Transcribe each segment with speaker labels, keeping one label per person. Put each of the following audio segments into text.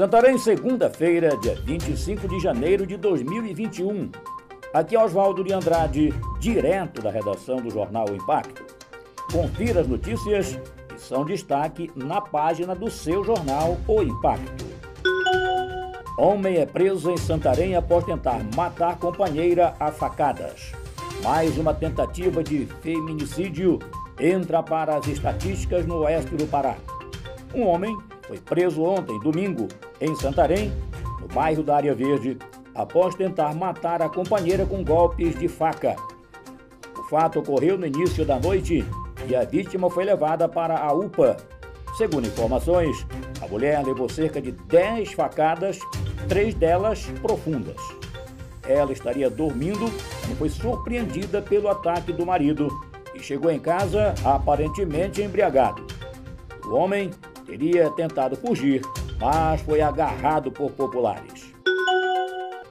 Speaker 1: Santarém, segunda-feira, dia 25 de janeiro de 2021. Aqui é Oswaldo de Andrade, direto da redação do jornal o Impacto. Confira as notícias que são destaque na página do seu jornal O Impacto. Homem é preso em Santarém após tentar matar companheira a facadas. Mais uma tentativa de feminicídio entra para as estatísticas no oeste do Pará. Um homem foi preso ontem, domingo, em Santarém, no bairro da Área Verde, após tentar matar a companheira com golpes de faca. O fato ocorreu no início da noite e a vítima foi levada para a UPA. Segundo informações, a mulher levou cerca de 10 facadas, três delas profundas. Ela estaria dormindo quando foi surpreendida pelo ataque do marido e chegou em casa aparentemente embriagado. O homem teria tentado fugir, mas foi agarrado por populares.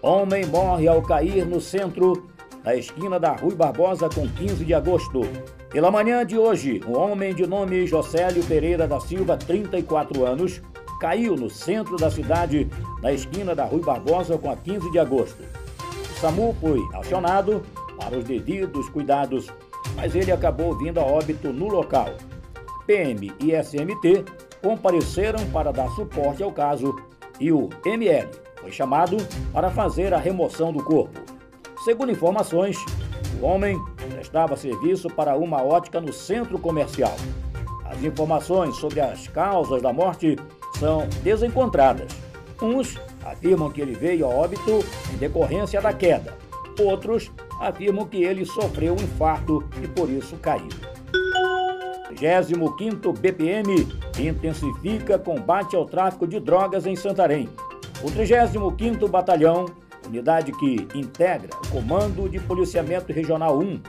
Speaker 1: Homem morre ao cair no centro, na esquina da Rui Barbosa com 15 de agosto. Pela manhã de hoje, um homem de nome Jocélio Pereira da Silva, 34 anos, caiu no centro da cidade, na esquina da Rui Barbosa com a 15 de agosto. O SAMU foi acionado para os devidos cuidados, mas ele acabou vindo a óbito no local. PM e SMT compareceram para dar suporte ao caso e o ML foi chamado para fazer a remoção do corpo. Segundo informações, o homem prestava serviço para uma ótica no centro comercial. As informações sobre as causas da morte são desencontradas. Uns afirmam que ele veio a óbito em decorrência da queda. Outros afirmam que ele sofreu um infarto e por isso caiu. 25º BPM intensifica combate ao tráfico de drogas em Santarém. O 35º Batalhão, unidade que integra o Comando de Policiamento Regional 1,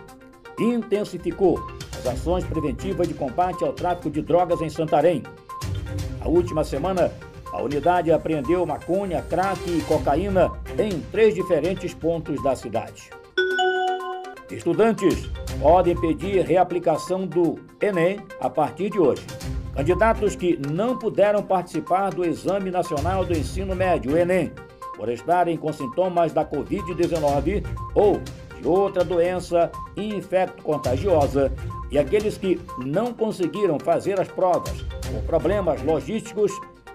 Speaker 1: intensificou as ações preventivas de combate ao tráfico de drogas em Santarém. A última semana, a unidade apreendeu maconha, crack e cocaína em três diferentes pontos da cidade. Estudantes podem pedir reaplicação do Enem a partir de hoje. Candidatos que não puderam participar do Exame Nacional do Ensino Médio, Enem, por estarem com sintomas da Covid-19 ou de outra doença infecto-contagiosa, e aqueles que não conseguiram fazer as provas por problemas logísticos,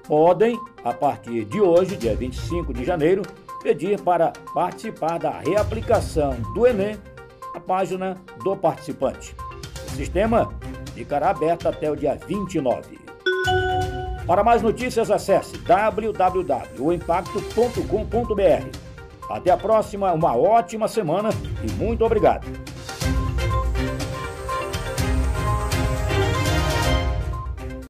Speaker 1: podem, a partir de hoje, dia 25 de janeiro, pedir para participar da reaplicação do Enem página do participante. O sistema ficará aberto até o dia 29. Para mais notícias, acesse www.impacto.com.br. Até a próxima, uma ótima semana e muito obrigado.